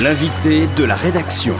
L'invité de la rédaction.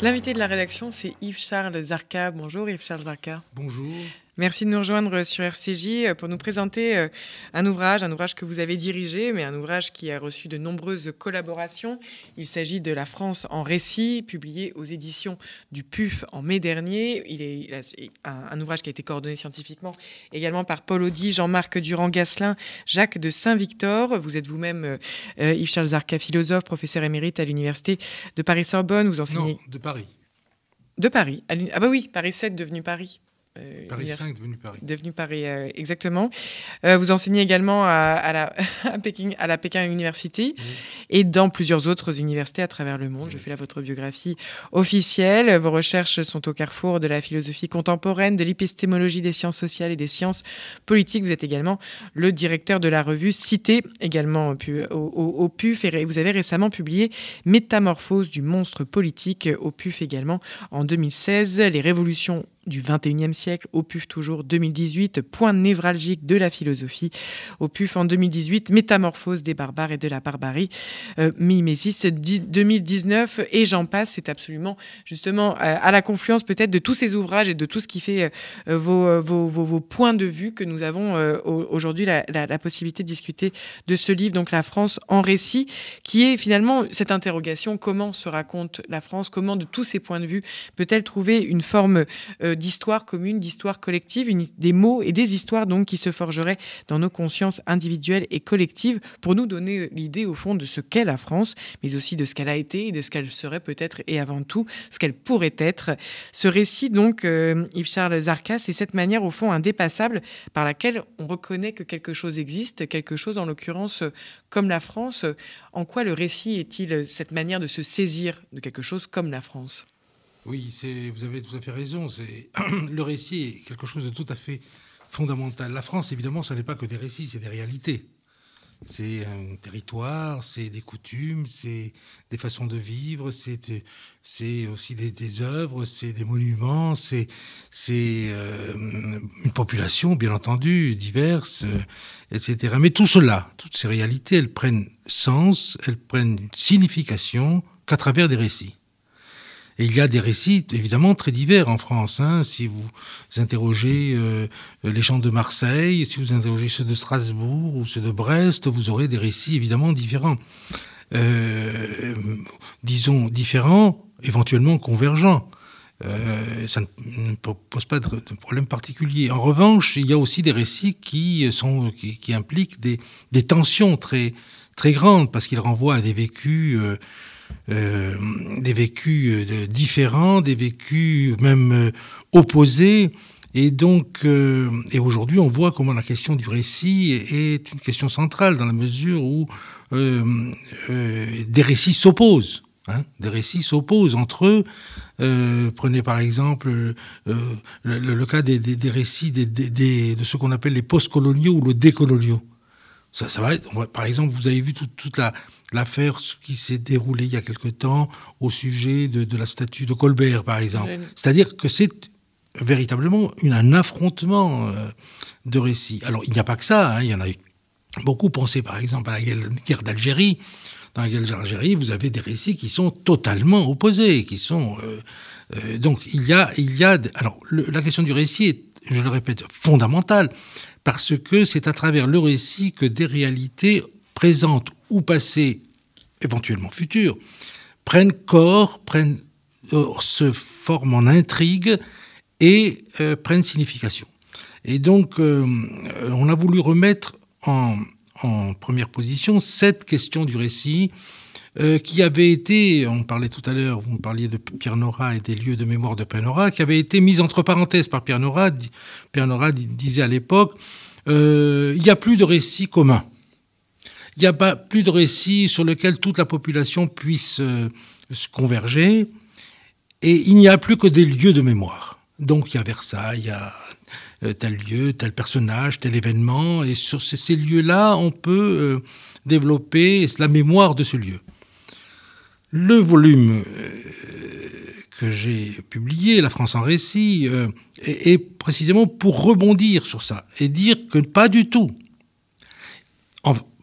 L'invité de la rédaction, c'est Yves-Charles Zarka. Bonjour Yves-Charles Zarka. Bonjour. Merci de nous rejoindre sur RCJ euh, pour nous présenter euh, un ouvrage, un ouvrage que vous avez dirigé, mais un ouvrage qui a reçu de nombreuses collaborations. Il s'agit de La France en récit, publié aux éditions du PUF en mai dernier. Il est un, ouvrage qui a été coordonné scientifiquement également par Paul Audi, Jean-Marc Durand-Gasselin, Jacques de Saint-Victor. Vous êtes vous-même euh, Yves-Charles Zarka, philosophe, professeur émérite à l'Université de Paris-Sorbonne. Vous enseignez... Non, de Paris. De Paris. ah bah oui, Paris 7 devenu Paris. Euh, Paris 5 devenu Paris. Devenu Paris, euh, exactement. Euh, vous enseignez également à, la, à, Pékin, à la Pékin University et dans plusieurs autres universités à travers le monde. Je fais là votre biographie officielle. Vos recherches sont au carrefour de la philosophie contemporaine, de l'épistémologie des sciences sociales et des sciences politiques. Vous êtes également le directeur de la revue Cité, également au, au, PUF. Et vous avez récemment publié Métamorphose du monstre politique au PUF également en 2016. Les révolutions du 21e siècle, au PUF toujours 2018, point névralgique de la philosophie, au PUF en 2018, métamorphose des barbares et de la barbarie, euh, Mimésis 2019, et j'en passe, c'est absolument justement euh, à la confluence peut-être de tous ces ouvrages et de tout ce qui fait euh, vos, vos, points de vue que nous avons euh, aujourd'hui la, la, possibilité de discuter de ce livre, donc La France en récit, qui est finalement cette interrogation, comment se raconte la France, comment de tous ces points de vue peut-elle trouver une forme d'histoire commune, d'histoire collective, des mots et des histoires donc qui se forgeraient dans nos consciences individuelles et collectives pour nous donner l'idée au fond de ce qu'est la France, mais aussi de ce qu'elle a été et de ce qu'elle serait peut-être et avant tout ce qu'elle pourrait être. Ce récit donc, euh, Yves-Charles Zarka, c'est cette manière au fond indépassable par laquelle on reconnaît que quelque chose existe, quelque chose en l'occurrence comme la France. En quoi le récit est-il cette manière de se saisir de quelque chose comme la France? Oui, vous avez tout à fait raison. Le récit est quelque chose de tout à fait fondamental. La France, évidemment, ce n'est pas que des récits, c'est des réalités. C'est un territoire, c'est des coutumes, c'est des façons de vivre, c'est aussi des, œuvres, c'est des monuments, c'est euh, une population, bien entendu, diverse, etc. Mais tout cela, toutes ces réalités, elles prennent sens, elles prennent signification qu'à travers des récits. Et il y a des récits évidemment très divers en France. Hein. Si vous interrogez euh, les gens de Marseille, si vous interrogez ceux de Strasbourg ou ceux de Brest, vous aurez des récits évidemment différents. Euh, disons différents, éventuellement convergents. Euh, ça ne pose pas de, problème particulier. En revanche, il y a aussi des récits qui, sont, qui, qui impliquent des, des, tensions très, très grandes, parce qu'ils renvoient à des vécus euh, euh, des vécus euh, différents, des vécus même euh, opposés. Et donc, et aujourd'hui, on voit comment la question du récit est une question centrale dans la mesure où des récits s'opposent. Hein, des récits s'opposent entre eux. prenez par exemple le, cas des, des, récits de ce qu'on appelle les post-coloniaux ou le décoloniaux. Ça, ça va par exemple, vous avez vu toute la, l'affaire qui s'est déroulée il y a quelque temps au sujet de, la statue de Colbert, par exemple. C'est-à-dire que c'est véritablement une, un affrontement euh, de récits. Alors, il n'y a pas que ça. Hein, il y en a beaucoup pensé, par exemple, à la guerre d'Algérie. Dans la guerre d'Algérie, vous avez des récits qui sont totalement opposés, qui sont... Euh, euh, donc, il y a... Il y a alors, la question du récit est, je le répète, fondamentale parce que c'est à travers le récit que des réalités présentes ou passées, éventuellement futures, prennent corps, prennent, euh, se forment en intrigue et euh, prennent signification. Et donc, euh, on a voulu remettre en, en, première position cette question du récit qui avait été, on parlait tout à l'heure, vous parliez de Pierre Nora et des lieux de mémoire de Pierre Nora, qui avait été mise entre parenthèses par Pierre Nora. Pierre Nora disait à l'époque, euh, il n'y a plus de récit commun. Il n'y a pas plus de récit sur lequel toute la population puisse euh, se converger. Et il n'y a plus que des lieux de mémoire. Donc il y a Versailles, il y a euh, tel lieu, tel personnage, tel événement. Et sur ces, lieux-là, on peut développer la mémoire de ce lieu. Le volume que j'ai publié, La France en récit, euh, est, précisément pour rebondir sur ça et dire que pas du tout.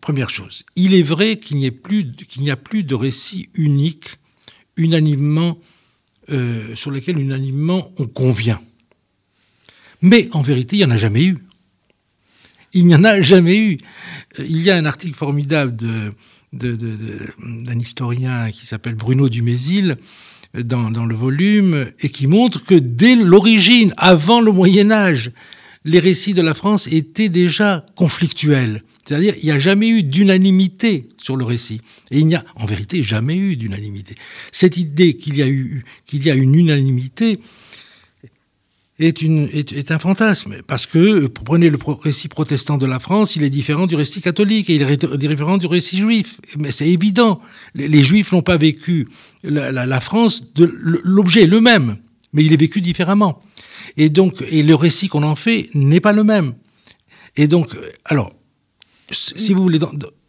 première chose, il est vrai qu'il n'y, a plus de récit unique, unanimement, euh, sur lequel unanimement on convient. Mais en vérité, il n'y en a jamais eu. Il n'y en a jamais eu. Il y a un article formidable d'un historien qui s'appelle Bruno Dumézil dans, dans, le volume et qui montre que dès l'origine, avant le Moyen Âge, les récits de la France étaient déjà conflictuels. C'est-à-dire, il n'y a jamais eu d'unanimité sur le récit. Et il n'y a, en vérité, jamais eu d'unanimité. Cette idée qu'il y a eu, qu'il y a une unanimité est, une, est, un fantasme. Parce que, prenez le récit protestant de la France, il est différent du récit catholique et il est différent du récit juif. Mais c'est évident. Les, juifs n'ont pas vécu la, la, la France, de, l'objet est le même, mais il est vécu différemment. Et donc, et le récit qu'on en fait n'est pas le même. Et donc, alors, si vous voulez,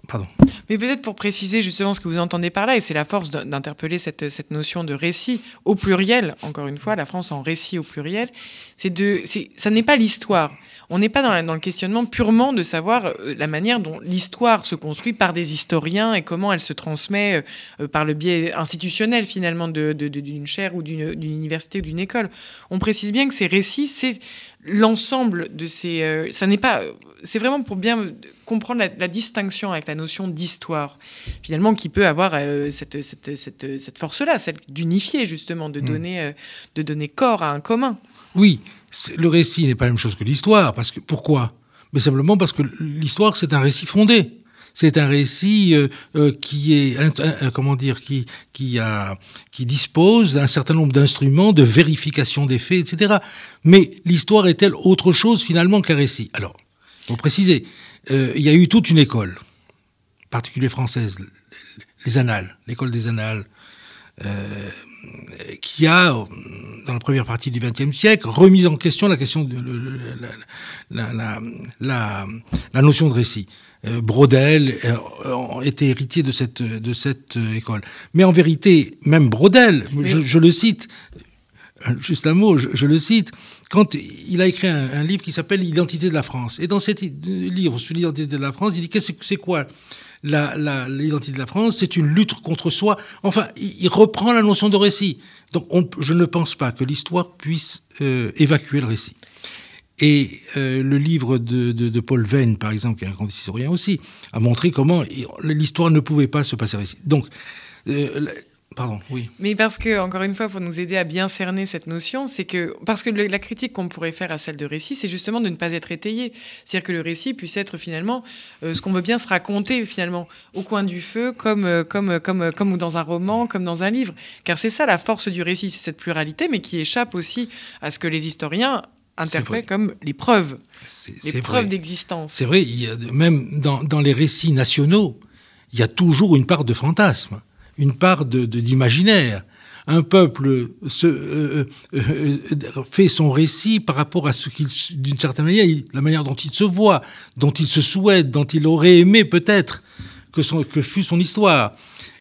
pardon. Mais peut-être pour préciser justement ce que vous entendez par là, et c'est la force d'interpeller cette, cette, notion de récit au pluriel, encore une fois, la France en récit au pluriel, c'est de, ça n'est pas l'histoire. On n'est pas dans, le questionnement purement de savoir euh, la manière dont l'histoire se construit par des historiens et comment elle se transmet euh, euh, par le biais institutionnel finalement d'une chaire ou d'une université ou d'une école. On précise bien que ces récits, c'est l'ensemble de ces. ça n'est pas c'est vraiment pour bien comprendre la, distinction avec la notion d'histoire, finalement, qui peut avoir euh, cette, cette, cette, cette force-là, celle d'unifier, justement, de, mm. donner, euh, de donner corps à un commun. Oui, le récit n'est pas la même chose que l'histoire. Parce que, pourquoi? Mais simplement parce que l'histoire, c'est un récit fondé. C'est un récit euh, qui est, comment dire, qui, qui, a, qui dispose d'un certain nombre d'instruments de vérification des faits, etc. Mais l'histoire est-elle autre chose finalement qu'un récit? Alors, pour préciser, euh, il y a eu toute une école, particulière française, les annales, l'école des annales, euh, qui a, dans la première partie du XXe siècle, remis en question la question de la, la, la, la notion de récit. Euh, Brodel était héritier de cette, de cette école. Mais en vérité, même Brodel, je, je, le cite, juste un mot, je, je le cite, quand il a écrit un, livre qui s'appelle L'identité de la France. Et dans ce livre sur l'identité de la France, il dit qu'est-ce que c'est quoi l'identité de la France? C'est une lutte contre soi. Enfin, il, reprend la notion de récit. Donc, je ne pense pas que l'histoire puisse euh, évacuer le récit. Et euh, le livre de, Paul Venn, par exemple, qui est un grand historien aussi, a montré comment l'histoire ne pouvait pas se passer récit. Donc, euh, Pardon, oui. Mais parce que, encore une fois, pour nous aider à bien cerner cette notion, c'est que, parce que la critique qu'on pourrait faire à celle de récit, c'est justement de ne pas être étayé. C'est-à-dire que le récit puisse être finalement euh, ce qu'on veut bien se raconter, finalement, au coin du feu, comme, euh, comme, euh, comme, comme dans un roman, comme dans un livre. Car c'est ça la force du récit, c'est cette pluralité, mais qui échappe aussi à ce que les historiens interprètent comme les preuves, les preuves d'existence. C'est vrai, il y a, même dans, dans les récits nationaux, il y a toujours une part de fantasme une part d'imaginaire. un peuple euh, euh, euh, fait son récit par rapport à ce qu'il, d'une certaine manière, la manière dont il se voit, dont il se souhaite, dont il aurait aimé peut-être que, fût son histoire.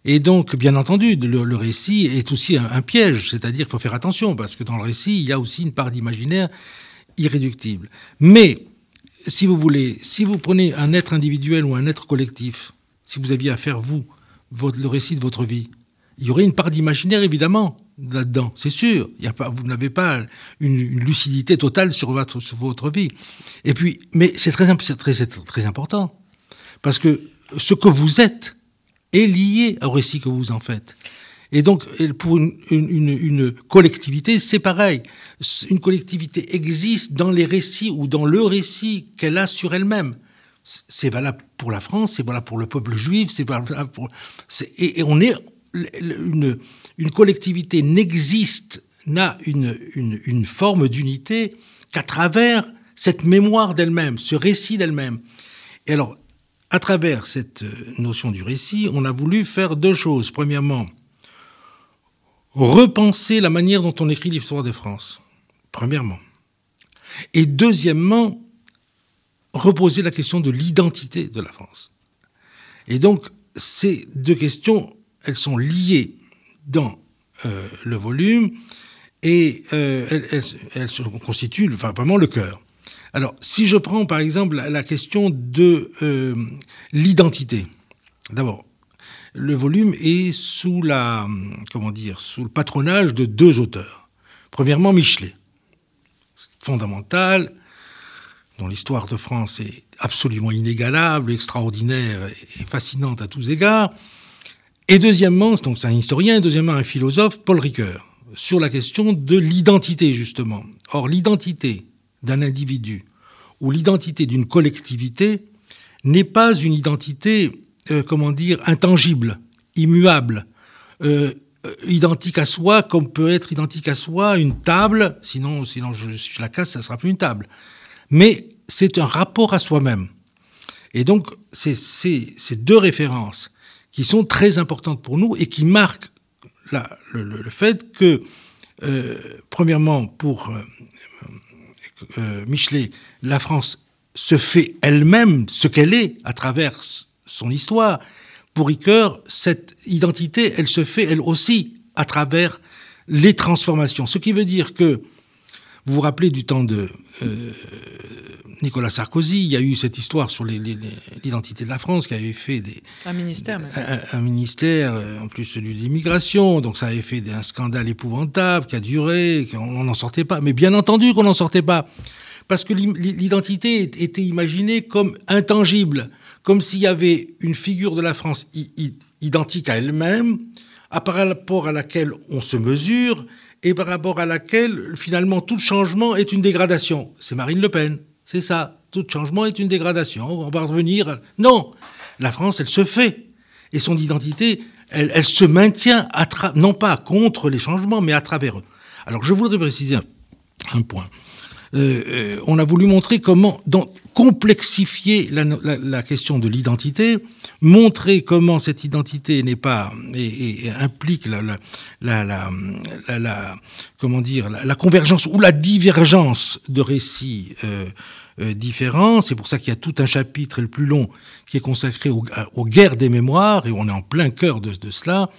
Et donc, bien entendu, le, récit est aussi un, piège, c'est-à-dire qu'il faut faire attention, parce que dans le récit, il y a aussi une part d'imaginaire irréductible. Mais, si vous voulez, si vous prenez un être individuel ou un être collectif, si vous aviez affaire, vous, le récit de votre vie. Il y aurait une part d'imaginaire, évidemment, là-dedans, c'est sûr. Il y a pas, vous n'avez pas une, lucidité totale sur votre, sur votre vie. Et puis, mais c'est très, très, très important. Parce que ce que vous êtes est lié au récit que vous en faites. Et donc, pour une, une, une collectivité, c'est pareil. Une collectivité existe dans les récits ou dans le récit qu'elle a sur elle-même c'est valable pour la France, c'est valable pour le peuple juif, c'est valable pour. et, on est. Une, une collectivité n'existe, n'a une, une, une, forme d'unité qu'à travers cette mémoire d'elle-même, ce récit d'elle-même. Et alors, à travers cette notion du récit, on a voulu faire deux choses. Premièrement, repenser la manière dont on écrit l'histoire de France. Premièrement. Et deuxièmement, reposer la question de l'identité de la France. Et donc, ces deux questions, elles sont liées dans euh, le volume et euh, elles, constituent enfin, vraiment le cœur. Alors, si je prends par exemple la, question de euh, l'identité, d'abord, le volume est sous la, comment dire, sous le patronage de deux auteurs. Premièrement, Michelet, fondamental, dont l'histoire de France est absolument inégalable, extraordinaire et fascinante à tous égards. Et deuxièmement, donc c'est un historien, et deuxièmement un philosophe, Paul Ricoeur, sur la question de l'identité justement. Or, l'identité d'un individu ou l'identité d'une collectivité n'est pas une identité, euh, comment dire, intangible, immuable, euh, euh, identique à soi, comme peut être identique à soi une table. Sinon, sinon je, je la casse, ça sera plus une table. Mais c'est un rapport à soi-même. Et donc, c'est ces deux références qui sont très importantes pour nous et qui marquent le, fait que, euh, premièrement, pour euh, euh, Michelet, la France se fait elle-même ce qu'elle est à travers son histoire. Pour Ricoeur, cette identité, elle se fait elle aussi à travers les transformations. Ce qui veut dire que, vous vous rappelez du temps de euh, Nicolas Sarkozy, il y a eu cette histoire sur l'identité de la France qui avait fait des... Un ministère, un, un, ministère, euh, en plus celui de l'immigration, donc ça avait fait un scandale épouvantable qui a duré, qu'on n'en sortait pas. Mais bien entendu qu'on n'en sortait pas. Parce que l'identité était imaginée comme intangible, comme s'il y avait une figure de la France identique à elle-même, par rapport à laquelle on se mesure, et par rapport à laquelle, finalement, tout changement est une dégradation. C'est Marine Le Pen. C'est ça. Tout changement est une dégradation. On va revenir. Non. La France, elle se fait. Et son identité, elle, se maintient, non pas contre les changements, mais à travers eux. Alors, je voudrais préciser un, un point. Euh, euh, on a voulu montrer comment, dans, complexifier la, la, la question de l'identité, montrer comment cette identité n'est pas et, et implique la, la, comment dire la, convergence ou la divergence de récits euh, euh, différents. C'est pour ça qu'il y a tout un chapitre le plus long qui est consacré aux, aux, guerres des mémoires et on est en plein cœur de, de cela.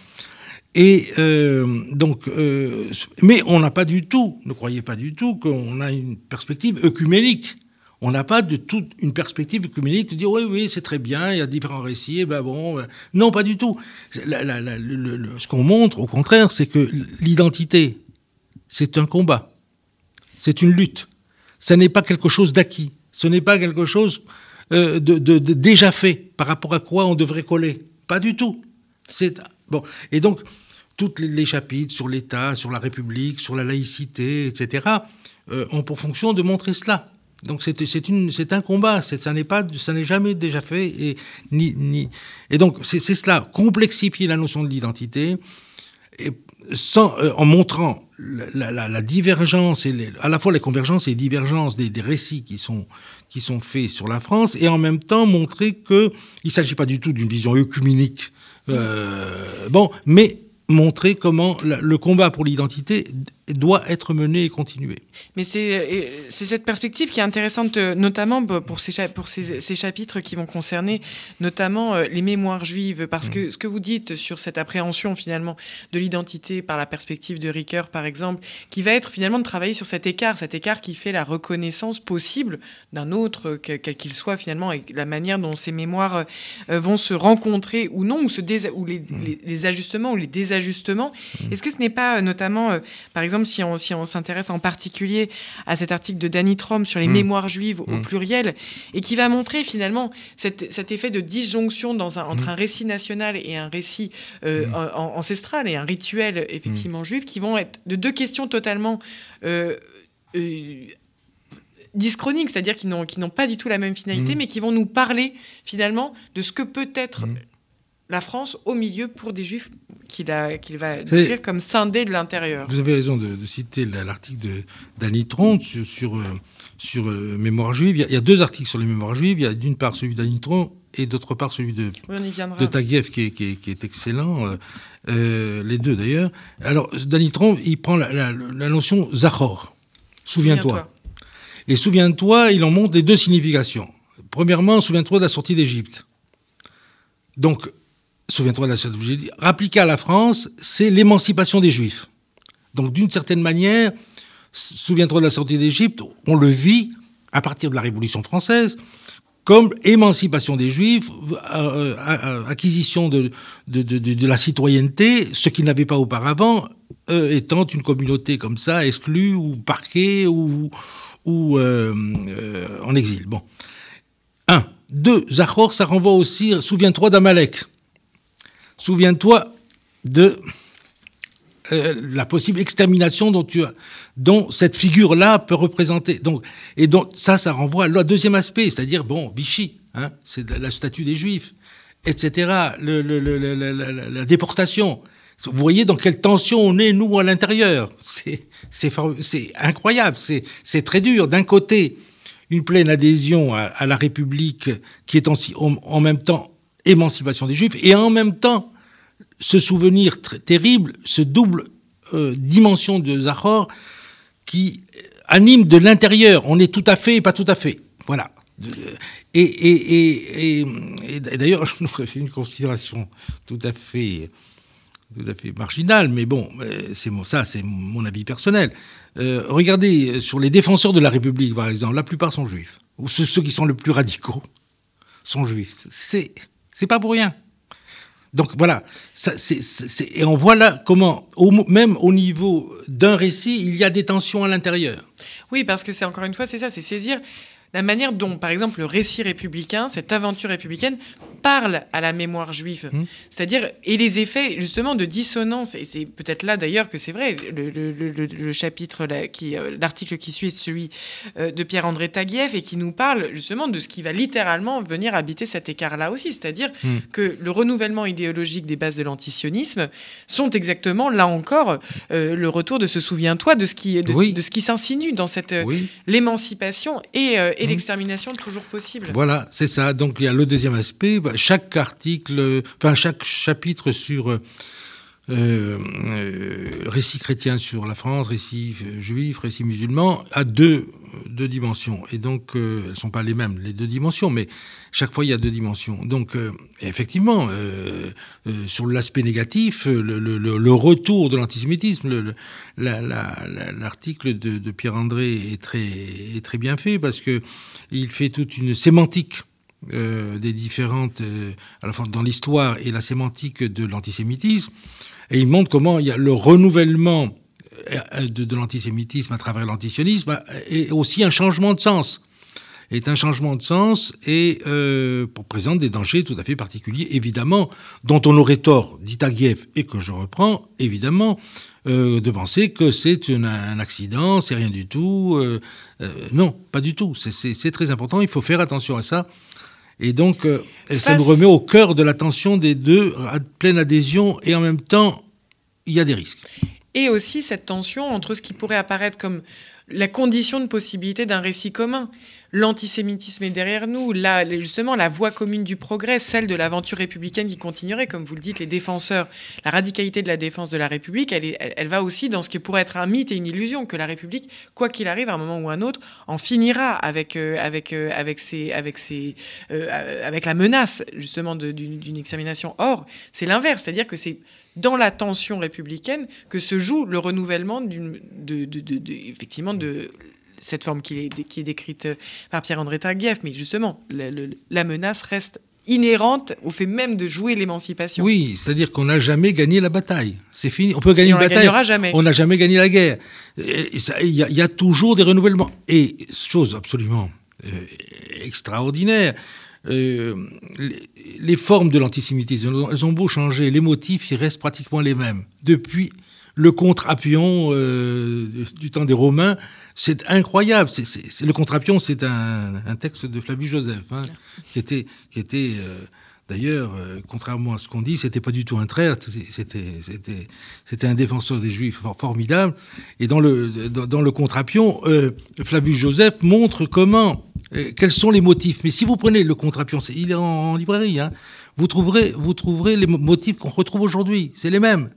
Et euh, donc, euh, mais on n'a pas du tout, ne croyez pas du tout qu'on a une perspective œcuménique. On n'a pas de toute une perspective œcuménique de dire oui, oui, c'est très bien, il y a différents récits, et ben bon, ben... non, pas du tout. Ce qu'on montre, au contraire, c'est que l'identité, c'est un combat, c'est une lutte. Ce n'est pas quelque chose d'acquis, ce n'est pas quelque chose euh, de, déjà fait par rapport à quoi on devrait coller. Pas du tout. Et donc, tous les chapitres sur l'État, sur la République, sur la laïcité, etc., euh, ont pour fonction de montrer cela. Donc c'est un combat, ça n'est pas, ça n'est jamais déjà fait et ni ni. Et donc c'est cela. Complexifier la notion de l'identité sans euh, en montrant la, la, la divergence et les, à la fois les convergences et les divergences des, des, récits qui sont qui sont faits sur la France et en même temps montrer que il s'agit pas du tout d'une vision œcuménique euh, bon mais montrer comment le combat pour l'identité doit être mené et continuer. Mais c'est cette perspective qui est intéressante, euh, notamment pour ces, pour ces, ces chapitres qui vont concerner notamment euh, les mémoires juives, parce que ce que vous dites sur cette appréhension finalement de l'identité par la perspective de Ricoeur, par exemple, qui va être finalement de travailler sur cet écart, cet écart qui fait la reconnaissance possible d'un autre, quel qu'il soit finalement, et la manière dont ces mémoires euh, vont se rencontrer ou non, ou, se ou les, les, les, ajustements ou les désajustements. Est-ce que ce n'est pas notamment, par exemple, si on, si on s'intéresse en particulier à cet article de Danny Trom sur les mmh. mémoires juives au mmh. pluriel, et qui va montrer finalement cet, cet effet de disjonction dans un, entre mmh. un récit national et un récit euh, ancestral et un rituel effectivement juif, qui vont être de deux questions totalement... Euh, euh, c'est-à-dire qui n'ont pas du tout la même finalité, mmh. mais qui vont nous parler finalement de ce que peut être mmh. La France au milieu pour des juifs qu'il qu va décrire comme scindé de l'intérieur. Vous avez raison de, de citer l'article d'Annie Tron sur, sur, euh, sur euh, mémoire juive. Il y, a, il y, a, deux articles sur les mémoires juives. Il y a d'une part celui d'Annie Tron et d'autre part celui de, oui, de Taguieff qui est, qui, qui est, excellent. Euh, les deux d'ailleurs. Alors, Danitron, il prend la, la, la notion Zachor. Souviens-toi. Souviens et souviens-toi, il en montre les deux significations. Premièrement, souviens-toi de la sortie d'Égypte. Donc, souviens-toi de la dit, appliquée à la France, c'est l'émancipation des Juifs. Donc, d'une certaine manière, souviens-toi de la sortie d'Égypte, on le vit à partir de la Révolution française, comme émancipation des Juifs, euh, euh, acquisition de, de, de, la citoyenneté, ce qu'ils n'avaient pas auparavant, euh, étant une communauté comme ça, exclue ou parquée ou, ou en exil. Bon. Un. Deux. Zachor, ça renvoie aussi, souviens-toi d'Amalek. Souviens-toi de euh, la possible extermination dont, tu as, dont cette figure-là peut représenter. Donc, et donc ça, ça renvoie à deuxième aspect, c'est-à-dire, bon, Vichy, hein, c'est la statue des Juifs, etc., le, le, le, la déportation. Vous voyez dans quelle tension on est, nous, à l'intérieur. C'est incroyable, c'est très dur. D'un côté, une pleine adhésion à, à, la République qui est en, en même temps émancipation des Juifs, et en même temps ce souvenir terrible, ce double euh, dimension de Zahor qui anime de l'intérieur. On est tout à fait et pas tout à fait. Voilà. Et, et, d'ailleurs, je ferai une considération tout à fait, tout à fait marginale, mais bon, c'est ça, c'est mon avis personnel. Euh, regardez sur les défenseurs de la République, par exemple, la plupart sont juifs, ou ceux, qui sont le plus radicaux sont juifs. C'est pas pour rien. Donc voilà, et on voit là comment, même au niveau d'un récit, il y a des tensions à l'intérieur. Oui, parce que c'est encore une fois, c'est ça, c'est saisir la manière dont, par exemple, le récit républicain, cette aventure républicaine, parle à la mémoire juive. Mmh. C'est-à-dire, et les effets, justement, de dissonance, et c'est peut-être là d'ailleurs que c'est vrai, le, chapitre, qui, euh, l'article qui suit est celui euh, de Pierre-André Taguieff, et qui nous parle justement de ce qui va littéralement venir habiter cet écart-là aussi. C'est-à-dire mmh. que le renouvellement idéologique des bases de l'antisionisme sont exactement, là encore, euh, le retour de ce souviens-toi de ce qui, de, de ce qui s'insinue dans cette l'émancipation et et mmh. l'extermination toujours possible. Voilà, c'est ça. Donc il y a le deuxième aspect. Bah, chaque article, enfin chaque chapitre sur euh, euh, récit chrétien sur la France, récit juif, récit musulman, a deux, deux dimensions. Et donc, euh, elles ne sont pas les mêmes, les deux dimensions, mais chaque fois, il y a deux dimensions. Donc, effectivement, sur l'aspect négatif, le, le, le, retour de l'antisémitisme, l'article de, de Pierre-André est très, est très bien fait parce que il fait toute une sémantique euh, des différentes, euh, à la fois dans l'histoire et la sémantique de l'antisémitisme, et il montre comment il y a le renouvellement euh, de, l'antisémitisme à travers l'antisionisme et aussi un changement de sens est un changement de sens et euh, présente des dangers tout à fait particuliers, évidemment, dont on aurait tort, dit Taguieff, et que je reprends, évidemment, euh, de penser que c'est un accident, c'est rien du tout. Euh, euh, non, pas du tout. C'est très important, il faut faire attention à ça. Et donc, euh, ça nous remet au cœur de l'attention des deux, à pleine adhésion, et en même temps, il y a des risques. Et aussi cette tension entre ce qui pourrait apparaître comme la condition de possibilité d'un récit commun l'antisémitisme est derrière nous, là, justement, la voie commune du progrès, celle de l'aventure républicaine qui continuerait, comme vous le dites, les défenseurs, la radicalité de la défense de la République, elle, va aussi dans ce qui pourrait être un mythe et une illusion, que la République, quoi qu'il arrive, à un moment ou un autre, en finira avec, euh, avec, euh, avec, avec, euh, avec la menace, justement, d'une examination. Or, c'est l'inverse, c'est-à-dire que c'est dans la tension républicaine que se joue le renouvellement de, de, effectivement de cette forme qui est, qui est décrite euh, par Pierre-André Taguieff, mais justement, la menace reste inhérente au fait même de jouer l'émancipation. Oui, c'est-à-dire qu'on n'a jamais gagné la bataille. C'est fini. On peut gagner une bataille. jamais. On n'a jamais gagné la guerre. Il y, y, a toujours des renouvellements. Et chose absolument euh, extraordinaire. Euh, les, les, formes de l'antisémitisme, elles ont beau changer, les motifs, ils restent pratiquement les mêmes. Depuis le contre-appion euh, du temps des Romains c'est incroyable. C'est, le Contrapion, c'est un, un, texte de Flavius Joseph, hein, qui était, qui était euh, d'ailleurs, euh, contrairement à ce qu'on dit, c'était pas du tout un traître, c'était, c'était, c'était un défenseur des Juifs formidable. Et dans le, dans, dans le Contrapion, euh, Flavius Joseph montre comment, euh, quels sont les motifs. Mais si vous prenez le Contrapion, il est en, en librairie, hein, vous trouverez, vous trouverez les motifs qu'on retrouve aujourd'hui. C'est les mêmes.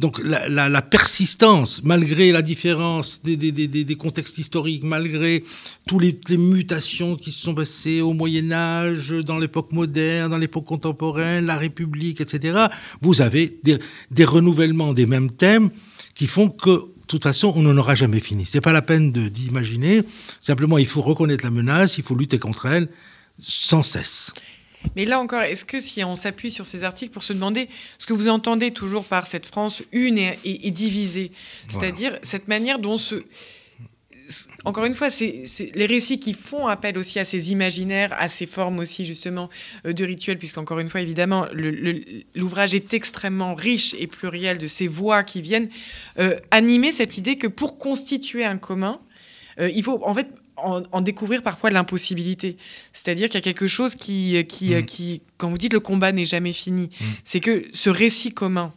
Donc la, persistance, malgré la différence des, contextes historiques, malgré toutes les, mutations qui se sont passées au Moyen Âge, dans l'époque moderne, dans l'époque contemporaine, la République, etc., vous avez des, renouvellements des mêmes thèmes qui font que toute façon, on n'en aura jamais fini. C'est pas la peine d'imaginer. Simplement, il faut reconnaître la menace, il faut lutter contre elle sans cesse. Mais là encore, est-ce que si on s'appuie sur ces articles pour se demander ce que vous entendez toujours par cette France une et, divisée, c'est-à-dire cette manière dont ce encore une fois, c'est les récits qui font appel aussi à ces imaginaires, à ces formes aussi justement euh, de rituels, puisqu'encore une fois, évidemment, l'ouvrage est extrêmement riche et pluriel de ces voix qui viennent euh, animer cette idée que pour constituer un commun, euh, il faut en fait en, découvrir parfois l'impossibilité. C'est-à-dire qu'il y a quelque chose qui, qui, mm. qui, quand vous dites le combat n'est jamais fini, mm. c'est que ce récit commun,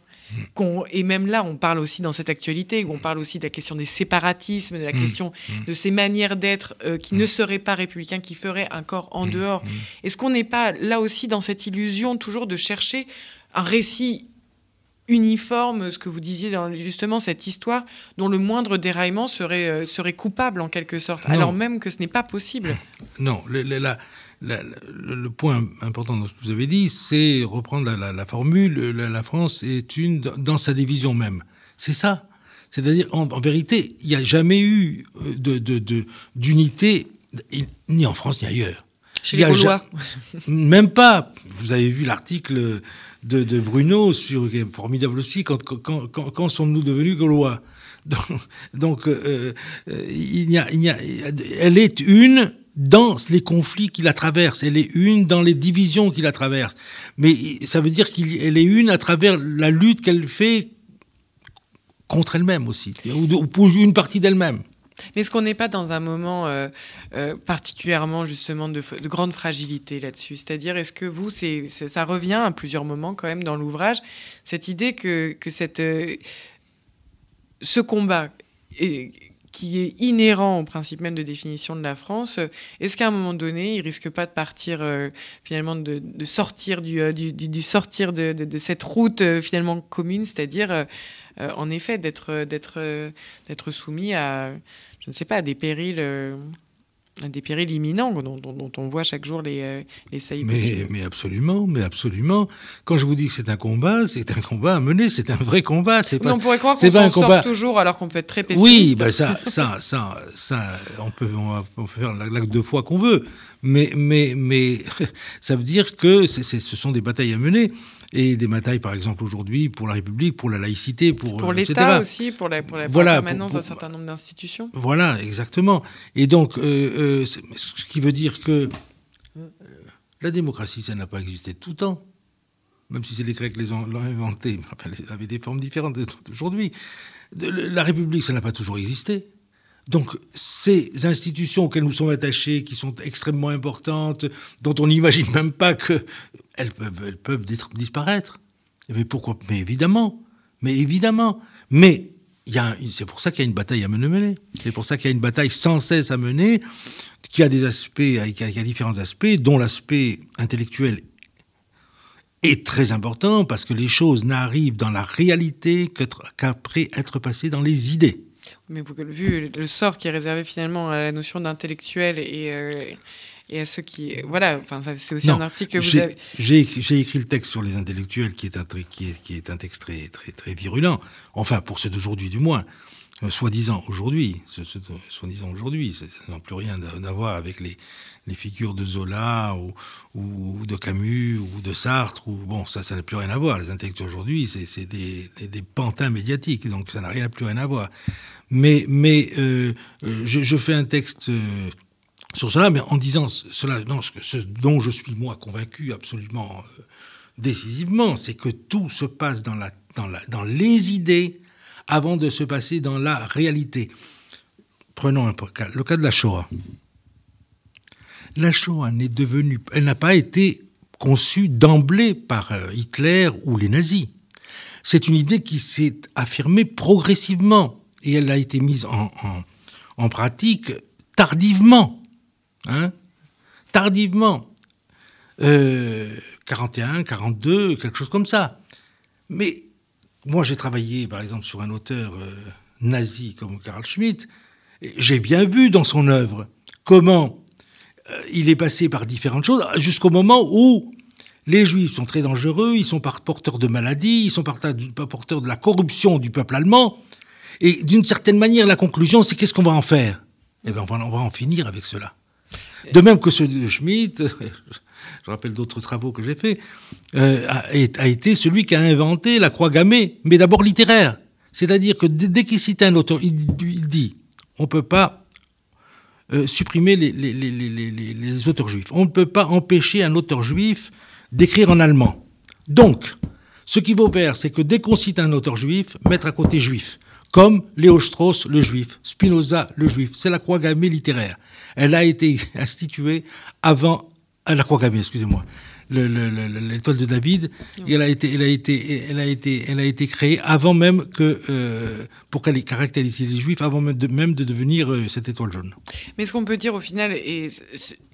et même là, on parle aussi dans cette actualité, où on parle aussi de la question des séparatismes, de la question de ces manières d'être euh, qui ne seraient pas républicains, qui feraient un corps en dehors. Est-ce qu'on n'est pas là aussi dans cette illusion toujours de chercher un récit uniforme, ce que vous disiez dans justement cette histoire, dont le moindre déraillement serait, euh, serait coupable en quelque sorte, alors même que ce n'est pas possible Non, la, le, point important dans ce que vous avez dit, c'est reprendre la, formule, la, France est une dans sa division même. C'est ça. C'est-à-dire, en, vérité, il n'y a jamais eu euh, de, d'unité, ni en France ni ailleurs. Chez les Gaulois Même pas. Vous avez vu l'article de, Bruno, sur, formidable aussi, quand, quand, quand, sommes-nous devenus Gaulois? Donc, euh, euh, il y a, il y a, elle est une dans les conflits qui la traversent. Elle est une dans les divisions qui la traversent. Mais ça veut dire qu'elle est une à travers la lutte qu'elle fait contre elle-même aussi, ou pour une partie d'elle-même. Mais est-ce qu'on n'est pas dans un moment euh, euh, particulièrement justement de, grande fragilité là-dessus? C'est-à-dire, est-ce que vous, c'est, ça revient à plusieurs moments quand même dans l'ouvrage, cette idée que, que cette, euh, ce combat qui est inhérent au principe même de définition de la France, est-ce qu'à un moment donné, il risque pas de partir euh, finalement de, sortir du, euh, sortir de, cette route euh, finalement commune, c'est-à-dire en effet d'être d'être d'être soumis à je ne sais pas à des périls des périls imminents dont, dont, on voit chaque jour les, euh, les mais, mais, absolument, mais absolument. Quand je vous dis que c'est un combat, c'est un combat à mener, c'est un vrai combat. C'est pas, on pourrait croire qu'on s'en sort toujours alors qu'on peut être très pessimiste. Oui, ben ça, ça, ça, ça, on peut, on peut faire l'acte deux fois qu'on veut. Mais, mais, mais ça veut dire que ce sont des batailles à mener et des batailles, par exemple, aujourd'hui, pour la République, pour la laïcité, pour, pour euh, l'État aussi, pour la, pour la, permanence d'un certain nombre d'institutions. Voilà, exactement. Et donc, euh, euh, ce qui veut dire que la démocratie, ça n'a pas existé tout le temps. Même si c'est les Grecs qui l'ont inventé, elle avait des formes différentes d'aujourd'hui. La République, ça n'a pas toujours existé. Donc ces institutions auxquelles nous sommes attachés, qui sont extrêmement importantes, dont on n'imagine même pas qu'elles peuvent, disparaître. Mais pourquoi Mais évidemment, mais évidemment. Mais c'est pour ça qu'il y a une bataille à mener. C'est pour ça qu'il y a une bataille sans cesse à mener, qui a des aspects, qui a différents aspects, dont l'aspect intellectuel est très important parce que les choses n'arrivent dans la réalité qu'après être passées dans les idées. Mais vous, vu le sort qui est réservé finalement à la notion d'intellectuel et, euh, et à ceux qui. Voilà, enfin, c'est aussi un article que vous avez. J'ai écrit le texte sur les intellectuels qui est un, qui est, qui est un texte très, très, très virulent. Enfin, pour ceux d'aujourd'hui du moins. Euh, soi-disant aujourd'hui, soi-disant aujourd'hui, ça n'a plus rien à voir avec les, les figures de Zola ou, ou, de Camus ou de Sartre. Ou, bon, ça, ça n'a plus rien à voir. Les intellectuels aujourd'hui, c'est des, des, des, pantins médiatiques, donc ça n'a rien plus rien à voir. Mais, euh, euh, je, fais un texte euh, sur cela, mais en disant cela, ce, dont je suis moi convaincu absolument décisivement, c'est que tout se passe dans, les idées avant de se passer dans la réalité. Prenons le cas de la Shoah. La Shoah n'est devenue, elle n'a pas été conçue d'emblée par Hitler ou les nazis. C'est une idée qui s'est affirmée progressivement et elle a été mise en, pratique tardivement. Hein tardivement. Euh, 41, 42, quelque chose comme ça. Mais moi, j'ai travaillé, par exemple, sur un auteur euh, nazi comme Karl Schmitt. J'ai bien vu dans son œuvre comment euh, il est passé par différentes choses jusqu'au moment où les juifs sont très dangereux, ils sont porteurs de maladies, ils sont porteurs de la corruption du peuple allemand, Et d'une certaine manière, la conclusion, c'est qu'est-ce qu'on va en faire? Eh bien, on va, en finir avec cela. De même que ce de Schmitt, je rappelle d'autres travaux que j'ai faits, euh, a, été celui qui a inventé la croix gammée, mais d'abord littéraire. C'est-à-dire que dès qu'il cite un auteur, il, dit on ne peut pas euh, supprimer les, auteurs juifs. On ne peut pas empêcher un auteur juif d'écrire en allemand. Donc, ce qu'il faut faire, c'est que dès qu'on cite un auteur juif, mettre à côté juif. Comme Léo Strauss, le juif, Spinoza, le juif. C'est la croix gammée littéraire. Elle a été instituée avant, la croix gammée, excusez-moi, l'étoile de David, elle a été, elle a été, elle a été, elle a été créée avant même que euh, pour qu'elle caractérise les Juifs, avant même de, même de devenir euh, cette étoile jaune. Mais ce qu'on peut dire au final est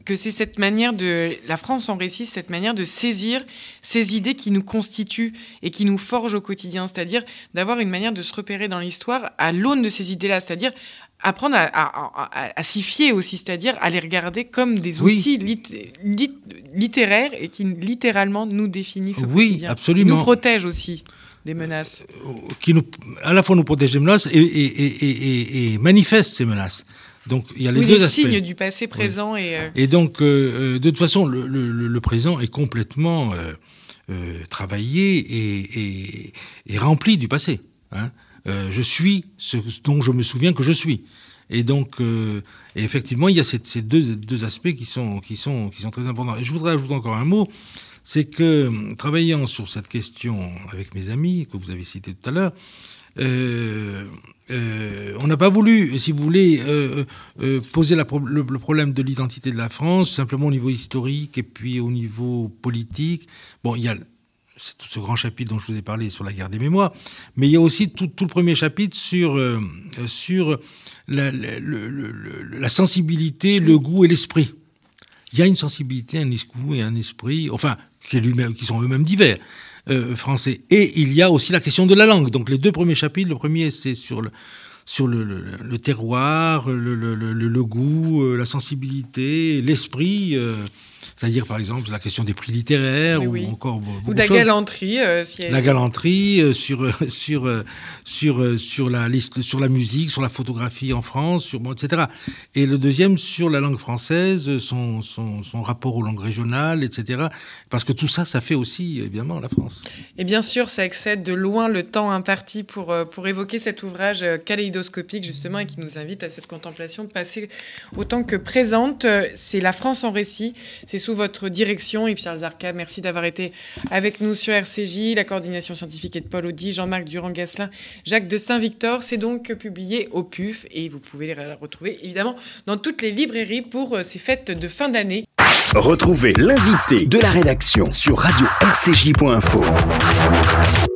que c'est cette manière de la France en récit, cette manière de saisir ces idées qui nous constituent et qui nous forgent au quotidien, c'est-à-dire d'avoir une manière de se repérer dans l'histoire à l'aune de ces idées-là, c'est-à-dire apprendre à, s'y fier aussi, c'est-à-dire à les regarder comme des outils littéraires et qui littéralement nous définissent au oui, quotidien. absolument. Nous protègent aussi des menaces. Euh, qui nous, à la fois nous protègent des menaces et, et, manifestent ces menaces. Donc il y a les deux les aspects. signes du passé, présent et. Euh, et donc euh, de toute façon, le, le, présent est complètement travaillé et, et, rempli du passé. Hein. Euh, je suis ce dont je me souviens que je suis. Et donc, euh, effectivement, il y a ces, deux, aspects qui sont, qui, sont, qui sont très importants. Et je voudrais ajouter encore un mot, c'est que travaillant sur cette question avec mes amis, que vous avez cité tout à l'heure, euh, on n'a pas voulu, si vous voulez, poser le, le, problème de l'identité de la France simplement au niveau historique et puis au niveau politique. Bon, il y a tout ce grand chapitre dont je vous ai parlé sur la guerre des mémoires, mais il y a aussi tout, le premier chapitre sur, euh, sur la, sensibilité, le goût et l'esprit. Il y a une sensibilité, un goût et un esprit, enfin, qui, qui sont eux-mêmes divers, euh, français. Et il y a aussi la question de la langue. Donc les deux premiers chapitres, le premier c'est sur le, sur le, terroir, le, goût, euh, la sensibilité, l'esprit. C'est-à-dire, par exemple, la question des prix littéraires ou encore ou la galanterie. Euh, la galanterie euh, sur euh, sur sur sur la liste, sur la musique, sur la photographie en France, sur etc. Et le deuxième sur la langue française, son, son, son rapport aux langues régionales, etc. Parce que tout ça, ça fait aussi évidemment la France. Et bien sûr, ça excède de loin le temps imparti pour pour évoquer cet ouvrage kaléidoscopique justement et qui nous invite à cette contemplation passée autant que présente. C'est la France en récit. C'est votre direction. Yves Charles Arca, merci d'avoir été avec nous sur RCJ. La coordination scientifique est de Paul Audi, Jean-Marc Durand-Gasselin, Jacques de Saint-Victor. C'est donc publié au PUF et vous pouvez les retrouver évidemment dans toutes les librairies pour euh, ces fêtes de fin d'année. Retrouvez l'invité de la rédaction sur radio-rcj.info.